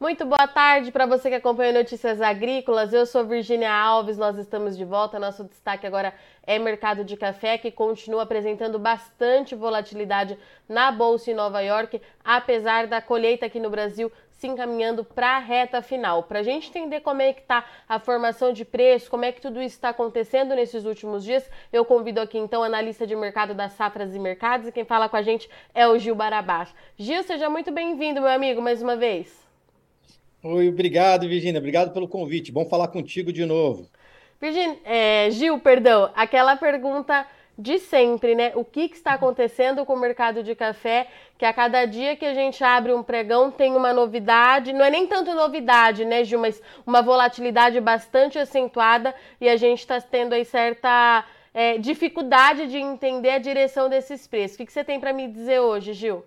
Muito boa tarde para você que acompanha Notícias Agrícolas. Eu sou Virginia Alves, nós estamos de volta. Nosso destaque agora é mercado de café, que continua apresentando bastante volatilidade na bolsa em Nova York, apesar da colheita aqui no Brasil se encaminhando para a reta final. Para a gente entender como é que está a formação de preço, como é que tudo isso está acontecendo nesses últimos dias, eu convido aqui então o analista de mercado das safras e mercados e quem fala com a gente é o Gil Barabás. Gil, seja muito bem-vindo, meu amigo, mais uma vez. Oi, obrigado, Virginia. Obrigado pelo convite. Bom falar contigo de novo. Virginia, é, Gil, perdão, aquela pergunta de sempre, né? O que, que, está acontecendo com o mercado de café? Que a cada dia que a gente abre um pregão tem uma novidade, não é nem tanto novidade, né, Gil, mas uma volatilidade bastante acentuada e a gente está tendo aí certa é, dificuldade de entender a direção desses preços. O que, que você tem para me dizer hoje, Gil?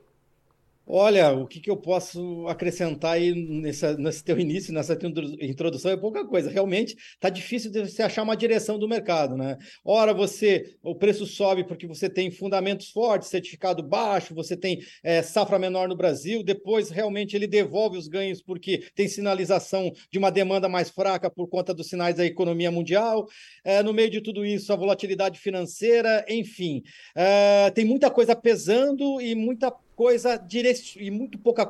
Olha, o que, que eu posso acrescentar aí nesse teu início, nessa introdução, é pouca coisa. Realmente está difícil de você achar uma direção do mercado, né? Ora, você, o preço sobe porque você tem fundamentos fortes, certificado baixo, você tem é, safra menor no Brasil, depois realmente ele devolve os ganhos porque tem sinalização de uma demanda mais fraca por conta dos sinais da economia mundial. É, no meio de tudo isso, a volatilidade financeira, enfim, é, tem muita coisa pesando e muita coisa direc... e muito pouca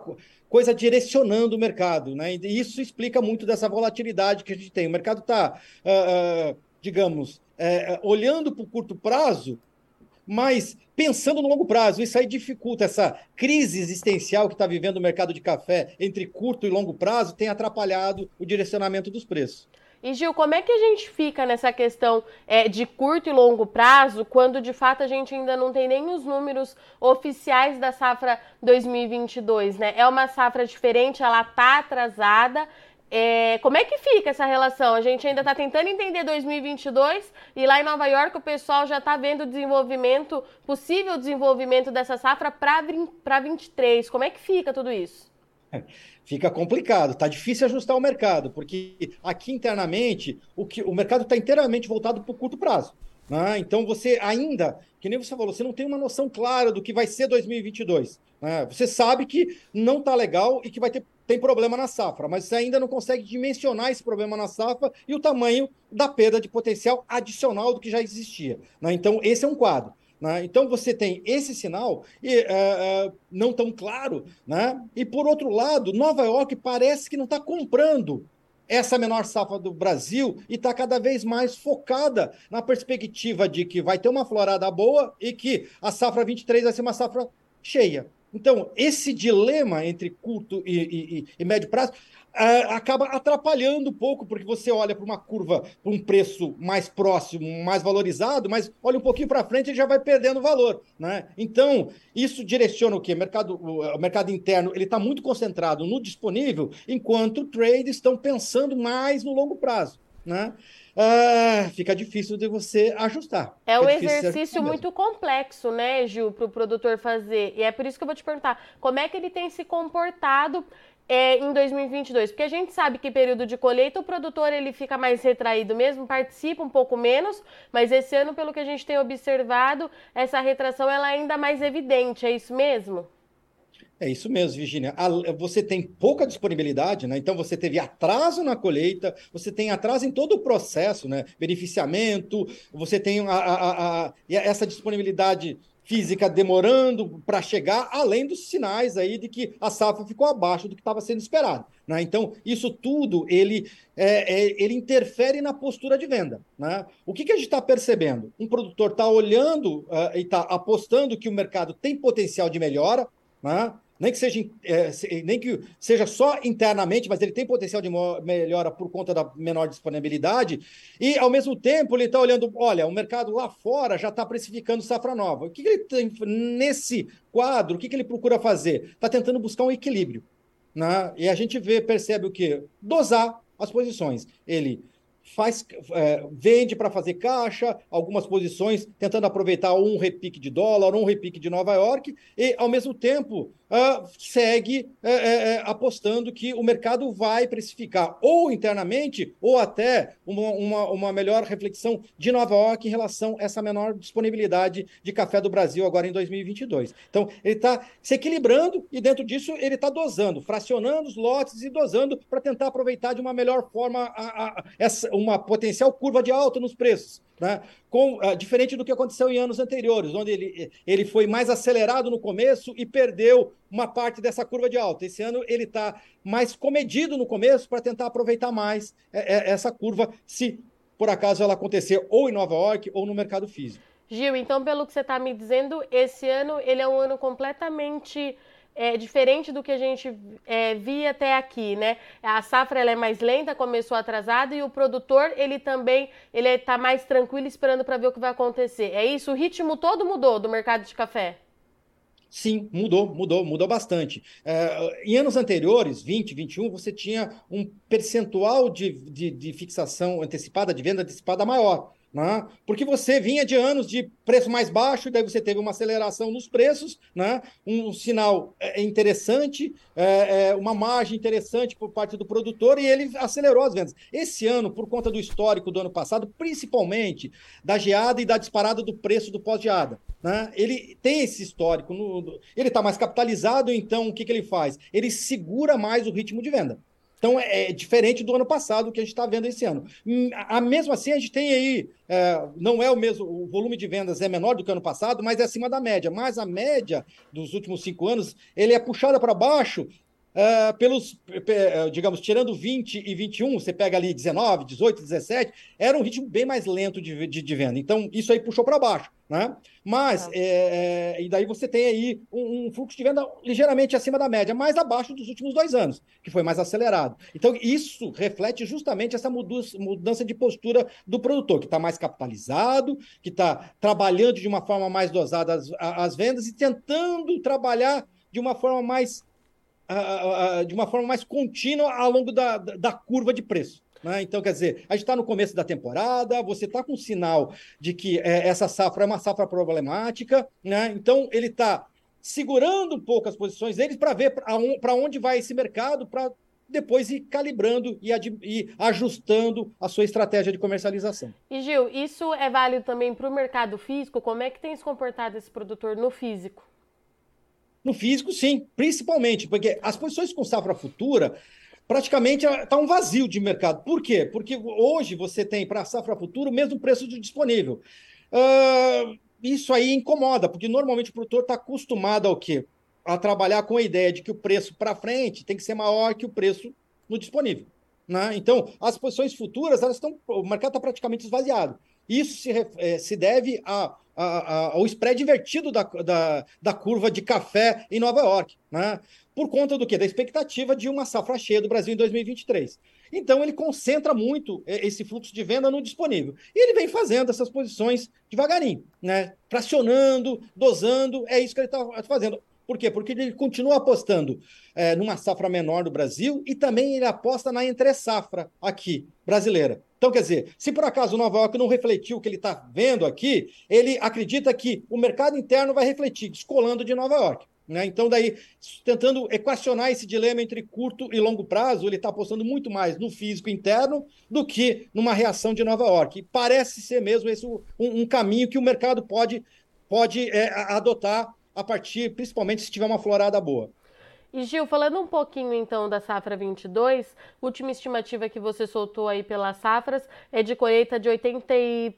coisa direcionando o mercado, né? E isso explica muito dessa volatilidade que a gente tem. O mercado está, uh, uh, digamos, uh, olhando para o curto prazo, mas pensando no longo prazo. Isso aí dificulta essa crise existencial que está vivendo o mercado de café entre curto e longo prazo, tem atrapalhado o direcionamento dos preços. E Gil, como é que a gente fica nessa questão é, de curto e longo prazo, quando de fato a gente ainda não tem nem os números oficiais da safra 2022, né? É uma safra diferente, ela tá atrasada. É, como é que fica essa relação? A gente ainda está tentando entender 2022 e lá em Nova York o pessoal já está vendo o desenvolvimento, possível desenvolvimento dessa safra para 23. Como é que fica tudo isso? Fica complicado, está difícil ajustar o mercado, porque aqui internamente o, que, o mercado está inteiramente voltado para o curto prazo. Né? Então você ainda, que nem você falou, você não tem uma noção clara do que vai ser 2022. Né? Você sabe que não está legal e que vai ter tem problema na safra, mas você ainda não consegue dimensionar esse problema na safra e o tamanho da perda de potencial adicional do que já existia. Né? Então, esse é um quadro. Né? Então você tem esse sinal e, uh, uh, não tão claro, né? e por outro lado, Nova York parece que não está comprando essa menor safra do Brasil e está cada vez mais focada na perspectiva de que vai ter uma florada boa e que a safra 23 vai ser uma safra cheia. Então, esse dilema entre curto e, e, e médio prazo Uh, acaba atrapalhando um pouco, porque você olha para uma curva, para um preço mais próximo, mais valorizado, mas olha um pouquinho para frente e já vai perdendo valor. Né? Então, isso direciona o quê? Mercado, o mercado interno ele está muito concentrado no disponível, enquanto trades estão pensando mais no longo prazo. Né? Uh, fica difícil de você ajustar. É um exercício muito complexo, né, Gil, para o produtor fazer. E é por isso que eu vou te perguntar: como é que ele tem se comportado é, em 2022? Porque a gente sabe que período de colheita o produtor ele fica mais retraído mesmo, participa um pouco menos, mas esse ano, pelo que a gente tem observado, essa retração ela é ainda mais evidente, é isso mesmo? É isso mesmo, Virginia. Você tem pouca disponibilidade, né? Então você teve atraso na colheita, você tem atraso em todo o processo, né? Beneficiamento, você tem a, a, a, essa disponibilidade física demorando para chegar, além dos sinais aí de que a safra ficou abaixo do que estava sendo esperado. Né? Então, isso tudo ele, é, é, ele interfere na postura de venda. Né? O que, que a gente está percebendo? Um produtor está olhando uh, e está apostando que o mercado tem potencial de melhora, né? Nem que seja é, nem que seja só internamente, mas ele tem potencial de melhora por conta da menor disponibilidade, e ao mesmo tempo ele está olhando, olha, o mercado lá fora já está precificando safra nova. O que, que ele tem nesse quadro? O que, que ele procura fazer? Está tentando buscar um equilíbrio. Né? E a gente vê, percebe o quê? Dosar as posições. Ele faz, é, vende para fazer caixa, algumas posições tentando aproveitar um repique de dólar, um repique de Nova York, e ao mesmo tempo uh, segue é, é, é, apostando que o mercado vai precificar ou internamente ou até uma, uma, uma, melhor reflexão de Nova York em relação a essa menor disponibilidade de café do Brasil agora em 2022. Então, ele está se equilibrando e dentro disso ele está dosando, fracionando os lotes e dosando para tentar aproveitar de uma melhor forma a, a, essa, uma potencial curva de alta nos preços. Né? Com, uh, diferente do que aconteceu em anos anteriores, onde ele, ele foi mais acelerado no começo e perdeu uma parte dessa curva de alta. Esse ano ele está mais comedido no começo para tentar aproveitar mais é, é, essa curva, se por acaso ela acontecer ou em Nova York ou no mercado físico. Gil, então pelo que você está me dizendo, esse ano ele é um ano completamente é, diferente do que a gente é, via até aqui, né? A safra ela é mais lenta, começou atrasada e o produtor ele também ele está mais tranquilo esperando para ver o que vai acontecer. É isso? O ritmo todo mudou do mercado de café? Sim, mudou, mudou, mudou bastante. É, em anos anteriores, 20, 21, você tinha um percentual de, de, de fixação antecipada, de venda antecipada maior. Né? Porque você vinha de anos de preço mais baixo, e daí você teve uma aceleração nos preços, né? um sinal é, é interessante, é, uma margem interessante por parte do produtor, e ele acelerou as vendas. Esse ano, por conta do histórico do ano passado, principalmente da geada e da disparada do preço do pós-geada, né? ele tem esse histórico, ele está mais capitalizado, então o que, que ele faz? Ele segura mais o ritmo de venda. Então é, é diferente do ano passado que a gente está vendo esse ano. Hum, a, mesmo assim, a gente tem aí, é, não é o mesmo, o volume de vendas é menor do que ano passado, mas é acima da média. Mas a média dos últimos cinco anos, ele é puxada para baixo Uh, pelos, digamos, tirando 20 e 21, você pega ali 19, 18, 17, era um ritmo bem mais lento de, de, de venda. Então, isso aí puxou para baixo. Né? Mas, ah. é, é, e daí você tem aí um, um, fluxo de venda ligeiramente acima da média, mais abaixo dos últimos dois anos, que foi mais acelerado. Então, isso reflete justamente essa mudança de postura do produtor, que está mais capitalizado, que está trabalhando de uma forma mais dosada as, as vendas e tentando trabalhar de uma forma mais de uma forma mais contínua ao longo da, da curva de preço. Né? Então, quer dizer, a gente está no começo da temporada, você está com sinal de que é, essa safra é uma safra problemática, né? então ele está segurando um pouco as posições deles para ver para onde vai esse mercado, para depois ir calibrando e, e, ajustando a sua estratégia de comercialização. E Gil, isso é válido também para o mercado físico? Como é que tem se comportado esse produtor no físico? No físico, sim, principalmente, porque as posições com safra futura praticamente está um vazio de mercado. Por quê? Porque hoje você tem para a safra futura o mesmo preço disponível. Uh, isso aí incomoda, porque normalmente o produtor está acostumado ao quê? A trabalhar com a ideia de que o preço para frente tem que ser maior que o preço no disponível. Né? Então, as posições futuras, elas estão. O mercado está praticamente esvaziado. Isso se, é, se deve a, a, a, ao spread invertido da, da, da, curva de café em Nova York, né? Por conta do quê? Da expectativa de uma safra cheia do Brasil em 2023. Então ele concentra muito é, esse fluxo de venda no disponível. E ele vem fazendo essas posições devagarinho, né? Fracionando, dosando, é isso que ele está fazendo. Por quê? Porque ele continua apostando é, numa safra menor do Brasil e também ele aposta na entre-safra aqui, brasileira. Então, quer dizer, se por acaso Nova York não refletiu o que ele está vendo aqui, ele acredita que o mercado interno vai refletir, descolando de Nova York. Né? Então, daí, tentando equacionar esse dilema entre curto e longo prazo, ele está apostando muito mais no físico interno do que numa reação de Nova York. E parece ser mesmo esse um, um caminho que o mercado pode, pode é, adotar a partir, principalmente se tiver uma florada boa. E Gil, falando um pouquinho então da safra 22, última estimativa que você soltou aí pelas safras é de colheita de 89%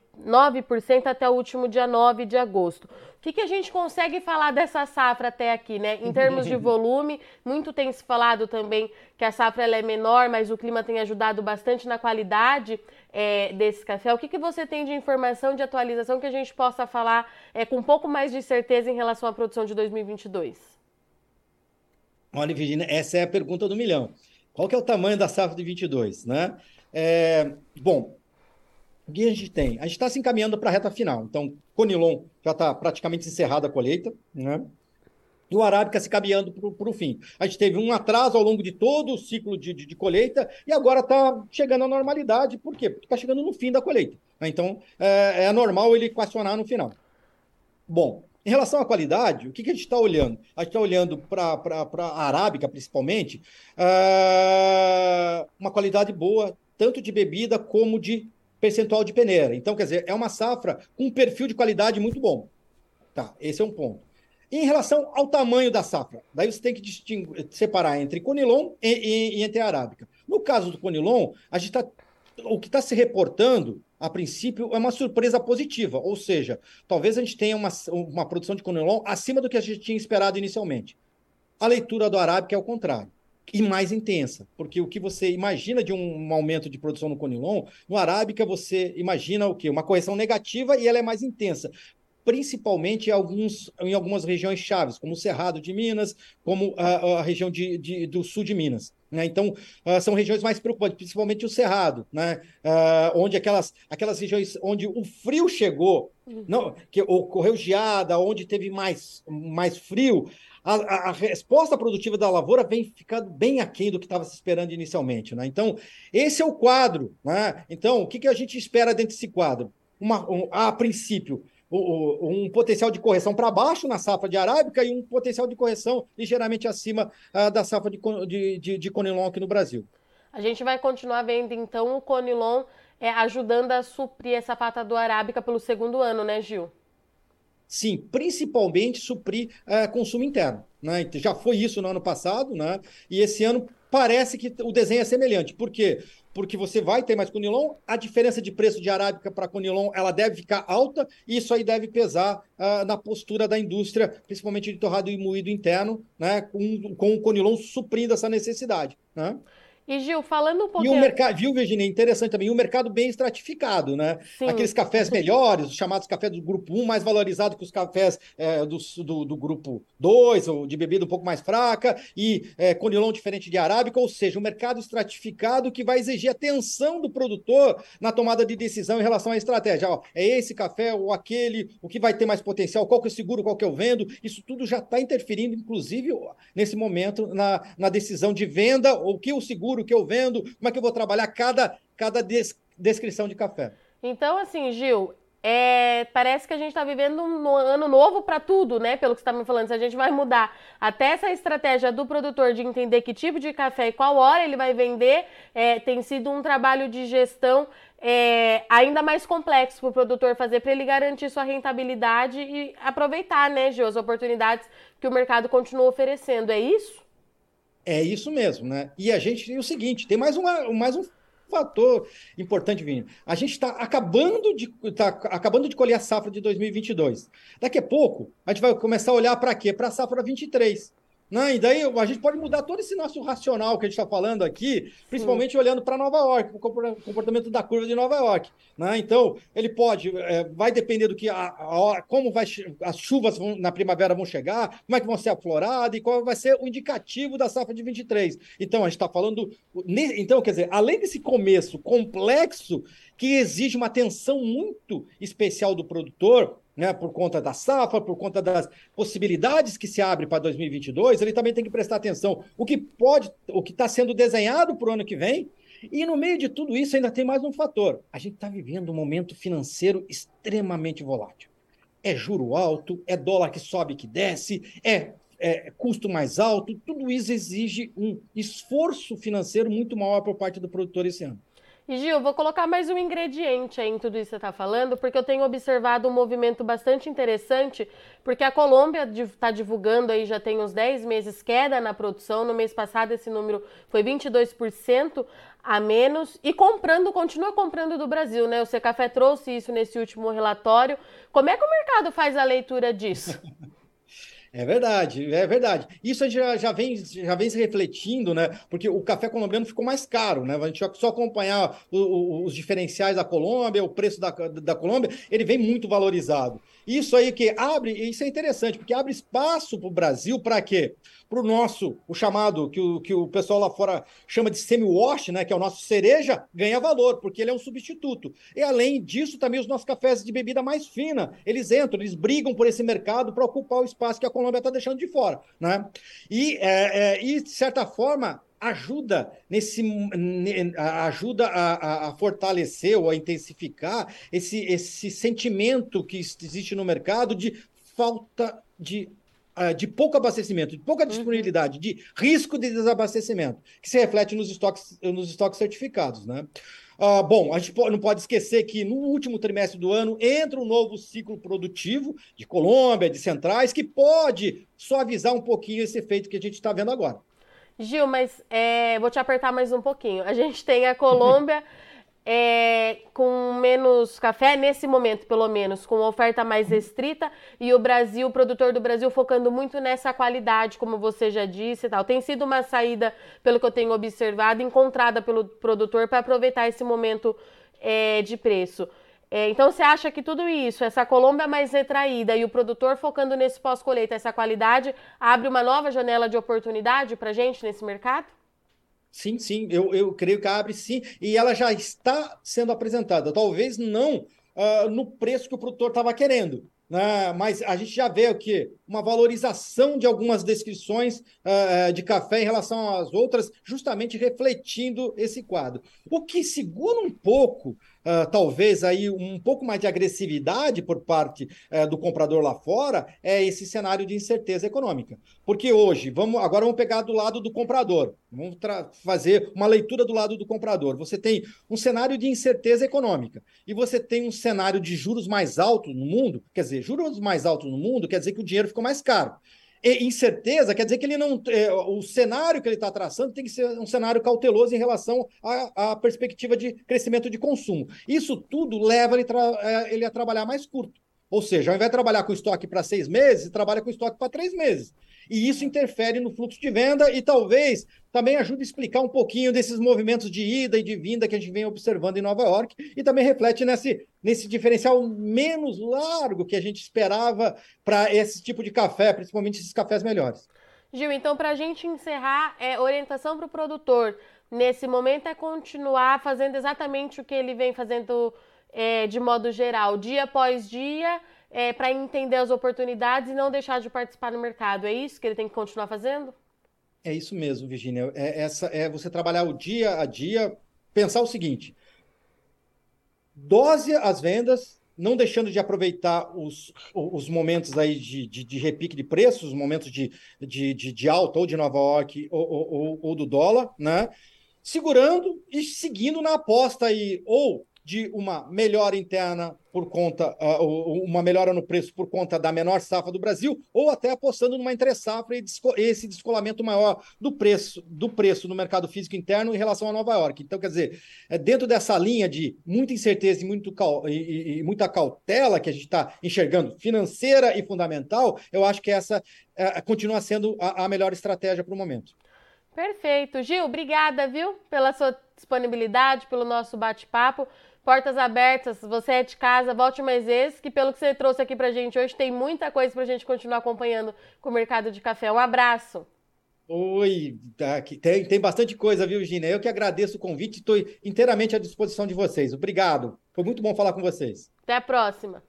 até o último dia 9 de agosto. O que, que a gente consegue falar dessa safra até aqui, né? Em termos de volume, muito tem se falado também que a safra é menor, mas o clima tem ajudado bastante na qualidade é, desse café. O que, que você tem de informação, de atualização que a gente possa falar é, com um pouco mais de certeza em relação à produção de 2022? Olha, Virginia, essa é a pergunta do milhão. Qual que é o tamanho da safra de 22, né? É, bom, o que a gente tem? A gente está se encaminhando para a reta final. Então, Conilon já está praticamente encerrada a colheita, né? e o Arábica se caminhando para o fim. A gente teve um atraso ao longo de todo o ciclo de, de, de colheita e agora está chegando à normalidade. Por quê? Porque está chegando no fim da colheita. Né? Então, é, é normal ele equacionar no final. Bom, em relação à qualidade, o que, que a gente está olhando? A gente está olhando para a Arábica, principalmente, uh, uma qualidade boa, tanto de bebida como de percentual de peneira. Então, quer dizer, é uma safra com um perfil de qualidade muito bom. Tá, esse é um ponto. Em relação ao tamanho da safra, daí você tem que separar entre Conilon e, e, e entre a Arábica. No caso do Conilon, a gente tá, o que está se reportando, a princípio, é uma surpresa positiva, ou seja, talvez a gente tenha uma, uma produção de Conilon acima do que a gente tinha esperado inicialmente. A leitura do Arábica é o contrário e mais intensa, porque o que você imagina de um, um, aumento de produção no Conilon, no Arábica você imagina o quê? Uma correção negativa e ela é mais intensa principalmente em, alguns, em algumas regiões chaves, como o Cerrado de Minas, como a, a região de, de, do sul de Minas. Né? Então, uh, são regiões mais preocupantes, principalmente o Cerrado, né? Uh, onde aquelas, aquelas regiões onde o frio chegou, uhum. não, que ocorreu geada, onde teve mais, mais frio, a, a, a, resposta produtiva da lavoura vem ficando bem aquém do que estava se esperando inicialmente. Né? Então, esse é o quadro. Né? Então, o que, que a gente espera dentro desse quadro? Uma, um, a princípio, um potencial de correção para baixo na safra de arábica e um potencial de correção ligeiramente acima uh, da safra de, de, de, de Conilon aqui no Brasil. A gente vai continuar vendo, então, o Conilon é, ajudando a suprir essa pata do arábica pelo segundo ano, né, Gil? Sim, principalmente suprir uh, consumo interno. Né? Já foi isso no ano passado, né? e esse ano parece que o desenho é semelhante. Por quê? Porque você vai ter mais conilon, a diferença de preço de arábica para conilon ela deve ficar alta, e isso aí deve pesar uh, na postura da indústria, principalmente de torrado e moído interno, né, com, com o conilon suprindo essa necessidade. Né? E Gil, falando um pouquinho. E o mercado, viu, Virginia? Interessante também, o mercado bem estratificado, né? Sim. Aqueles cafés melhores, os chamados cafés do grupo 1, mais valorizado que os cafés é, do, do, do, grupo 2, ou de bebida um pouco mais fraca, e é, conilon diferente de arábica, ou seja, um mercado estratificado que vai exigir atenção do produtor na tomada de decisão em relação à estratégia. Ó, é esse café ou aquele, o que vai ter mais potencial, qual que eu seguro, qual que eu vendo, isso tudo já está interferindo, inclusive, nesse momento, na, na decisão de venda, ou que eu seguro seguro que eu vendo, como é que eu vou trabalhar cada, cada des, descrição de café. Então, assim, Gil, é, parece que a gente está vivendo um ano novo para tudo, né? Pelo que você está me falando, se a gente vai mudar até essa estratégia do produtor de entender que tipo de café e qual hora ele vai vender, é, tem sido um trabalho de gestão é, ainda mais complexo para o produtor fazer para ele garantir sua rentabilidade e aproveitar, né, Gil, as oportunidades que o mercado continua oferecendo. É isso? É isso mesmo, né? E a gente tem o seguinte: tem mais, uma, mais um fator importante, Vinho. A gente está acabando de tá acabando de colher a safra de 2022. Daqui a pouco a gente vai começar a olhar para quê? Para a safra 23. Né? E daí a gente pode mudar todo esse nosso racional que a gente está falando aqui, principalmente Sim. olhando para Nova York, o comportamento da curva de Nova York. Né? Então, ele pode, é, vai depender do que a, a, como vai, as chuvas vão, na primavera vão chegar, como é que vão ser afloradas e qual vai ser o indicativo da safra de 23. Então, a gente está falando. Então, quer dizer, além desse começo complexo, que exige uma atenção muito especial do produtor, né, por conta da safra, por conta das possibilidades que se abre para 2022, ele também tem que prestar atenção o que pode, o que está sendo desenhado para o ano que vem. E no meio de tudo isso ainda tem mais um fator. A gente está vivendo um momento financeiro extremamente volátil. É juro alto, é dólar que sobe que desce, é, é custo mais alto. Tudo isso exige um esforço financeiro muito maior por parte do produtor esse ano. E Gil, vou colocar mais um ingrediente aí em tudo isso que você está falando, porque eu tenho observado um movimento bastante interessante, porque a Colômbia está divulgando aí já tem uns 10 meses queda na produção, no mês passado esse número foi 22% a menos, e comprando, continua comprando do Brasil, né? O Secafé trouxe isso nesse último relatório. Como é que o mercado faz a leitura disso? É verdade, é verdade. Isso já, já, vem, já vem se refletindo, né? Porque o café colombiano ficou mais caro, né? A gente só acompanhar o, o, os diferenciais da Colômbia, o preço da, da Colômbia, ele vem muito valorizado. Isso aí que abre, isso é interessante, porque abre espaço para o Brasil para quê? Para o nosso, o chamado, que o, que o pessoal lá fora chama de semi-wash, né? Que é o nosso cereja, ganha valor, porque ele é um substituto. E além disso, também os nossos cafés de bebida mais fina, eles entram, eles brigam por esse mercado para ocupar o espaço que a Colômbia está deixando de fora. Né? E, é, é, e, de certa forma, ajuda nesse ajuda a, a, fortalecer ou a intensificar esse, esse sentimento que existe no mercado de falta de de pouco abastecimento, de pouca uhum. disponibilidade, de risco de desabastecimento, que se reflete nos estoques, nos estoques certificados. Né? Ah, bom, a gente não pode esquecer que no último trimestre do ano entra um novo ciclo produtivo de Colômbia, de centrais, que pode suavizar um pouquinho esse efeito que a gente está vendo agora. Gil, mas é, vou te apertar mais um pouquinho. A gente tem a Colômbia é, com menos café, nesse momento, pelo menos, com oferta mais restrita, e o Brasil, o produtor do Brasil, focando muito nessa qualidade, como você já disse e tal. Tem sido uma saída, pelo que eu tenho observado, encontrada pelo produtor para aproveitar esse momento é, de preço. É, então, você acha que tudo isso, essa Colômbia mais retraída e o produtor focando nesse pós-colheita, essa qualidade, abre uma nova janela de oportunidade para gente nesse mercado? Sim, sim, eu, eu creio que abre sim, e ela já está sendo apresentada, talvez não uh, no preço que o produtor estava querendo, né? mas a gente já vê o que uma valorização de algumas descrições uh, de café em relação às outras, justamente refletindo esse quadro. O que segura um pouco uh, talvez aí um pouco mais de agressividade por parte uh, do comprador lá fora é esse cenário de incerteza econômica. Porque hoje, vamos agora vamos pegar do lado do comprador, vamos fazer uma leitura do lado do comprador. Você tem um cenário de incerteza econômica e você tem um cenário de juros mais altos no mundo, quer dizer, juros mais altos no mundo quer dizer que o dinheiro ficou mais caro incerteza quer dizer que ele não. É, o cenário que ele está traçando tem que ser um cenário cauteloso em relação à, à, perspectiva de crescimento de consumo. Isso tudo leva ele, é, ele a trabalhar mais curto. Ou seja, ao invés de trabalhar com estoque para seis meses, trabalha com estoque para três meses. E isso interfere no fluxo de venda e talvez também ajude a explicar um pouquinho desses movimentos de ida e de vinda que a gente vem observando em Nova York e também reflete nesse, nesse diferencial menos largo que a gente esperava para esse tipo de café, principalmente esses cafés melhores. Gil, então para a gente encerrar, é orientação para o produtor nesse momento é continuar fazendo exatamente o que ele vem fazendo é, de modo geral, dia após dia, é, para entender as oportunidades e não deixar de participar no mercado. É isso que ele tem que continuar fazendo? É isso mesmo, Virginia. É, essa, é você trabalhar o dia a dia, pensar o seguinte: dose as vendas, não deixando de aproveitar os, os momentos aí de, de, de repique de preços, os momentos de, de, de, de alta ou de Nova York ou, ou, ou do dólar, né? Segurando e seguindo na aposta aí, ou de uma melhora interna por conta, uh, uma melhora no preço por conta da menor safra do Brasil, ou até apostando numa entre safra e esse descolamento maior do preço, do preço no mercado físico interno em relação a Nova York. Então, quer dizer, é dentro dessa linha de muita incerteza e, muito, e, e muita cautela que a gente está enxergando, financeira e fundamental, eu acho que essa é, continua sendo a, a melhor estratégia para o momento. Perfeito. Gil, obrigada, viu, pela sua disponibilidade, pelo nosso bate-papo. Portas abertas, você é de casa, volte mais vezes, que pelo que você trouxe aqui pra gente hoje, tem muita coisa pra gente continuar acompanhando com o mercado de café. Um abraço. Oi, tá tem, tem bastante coisa, viu, Gina? Eu que agradeço o convite e estou inteiramente à disposição de vocês. Obrigado. Foi muito bom falar com vocês. Até a próxima.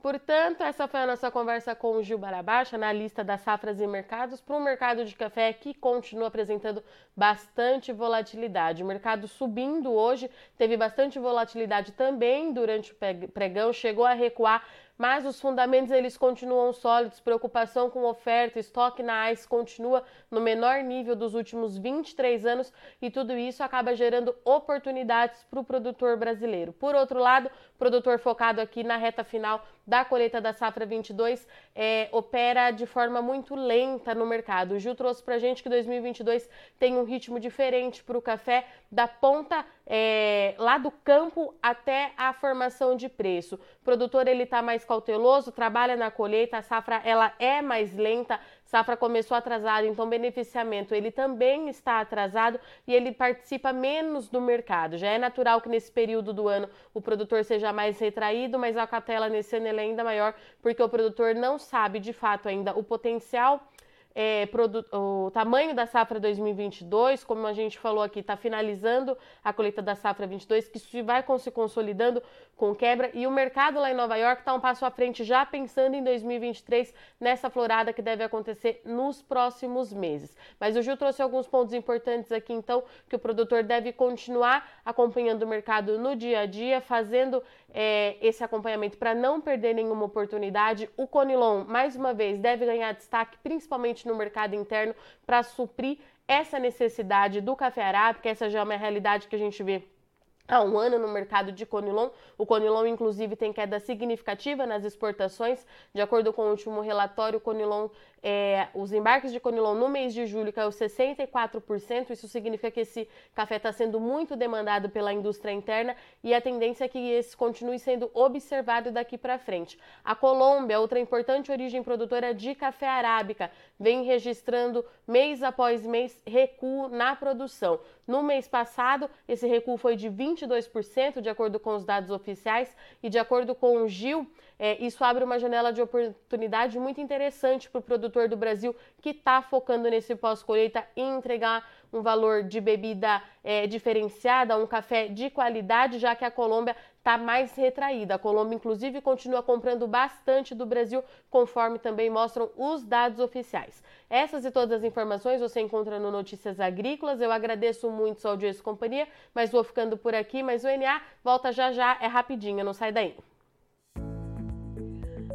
Portanto, essa foi a nossa conversa com o Gil Barabacha, analista das safras e mercados, para um mercado de café que continua apresentando bastante volatilidade. O mercado subindo hoje, teve bastante volatilidade também durante o pregão, chegou a recuar mas os fundamentos eles continuam sólidos, preocupação com oferta, estoque na ICE continua no menor nível dos últimos 23 anos e tudo isso acaba gerando oportunidades para o produtor brasileiro. Por outro lado, produtor focado aqui na reta final da colheita da safra 22 é, opera de forma muito lenta no mercado. O Gil trouxe para gente que 2022 tem um ritmo diferente para o café, da ponta é, lá do campo até a formação de preço. O produtor ele está mais cauteloso, trabalha na colheita, a safra ela é mais lenta, safra começou atrasado, então beneficiamento ele também está atrasado e ele participa menos do mercado. Já é natural que nesse período do ano o produtor seja mais retraído, mas a cautela nesse ano é ainda maior porque o produtor não sabe de fato ainda o potencial é, o tamanho da safra 2022, como a gente falou aqui, está finalizando a colheita da safra 22, que isso vai se consolidando com quebra e o mercado lá em Nova York está um passo à frente já pensando em 2023 nessa florada que deve acontecer nos próximos meses. Mas o Gil trouxe alguns pontos importantes aqui então que o produtor deve continuar acompanhando o mercado no dia a dia, fazendo é, esse acompanhamento para não perder nenhuma oportunidade. O Conilon, mais uma vez, deve ganhar destaque principalmente no mercado interno para suprir essa necessidade do café arábica, essa já é uma realidade que a gente vê há um ano no mercado de Conilon. O Conilon, inclusive, tem queda significativa nas exportações. De acordo com o último relatório, Conilon é, os embarques de Conilon no mês de julho caiu 64%. Isso significa que esse café está sendo muito demandado pela indústria interna e a tendência é que esse continue sendo observado daqui para frente. A Colômbia, outra importante origem produtora de café arábica, vem registrando mês após mês recuo na produção. No mês passado, esse recuo foi de 22%, de acordo com os dados oficiais, e de acordo com o Gil, é, isso abre uma janela de oportunidade muito interessante para o produtor do Brasil que está focando nesse pós-colheita em entregar um valor de bebida é, diferenciada, um café de qualidade, já que a Colômbia está mais retraída. A Colômbia, inclusive, continua comprando bastante do Brasil, conforme também mostram os dados oficiais. Essas e todas as informações você encontra no Notícias Agrícolas. Eu agradeço muito sua audiência e companhia, mas vou ficando por aqui. Mas o NA volta já já, é rapidinho, não sai daí.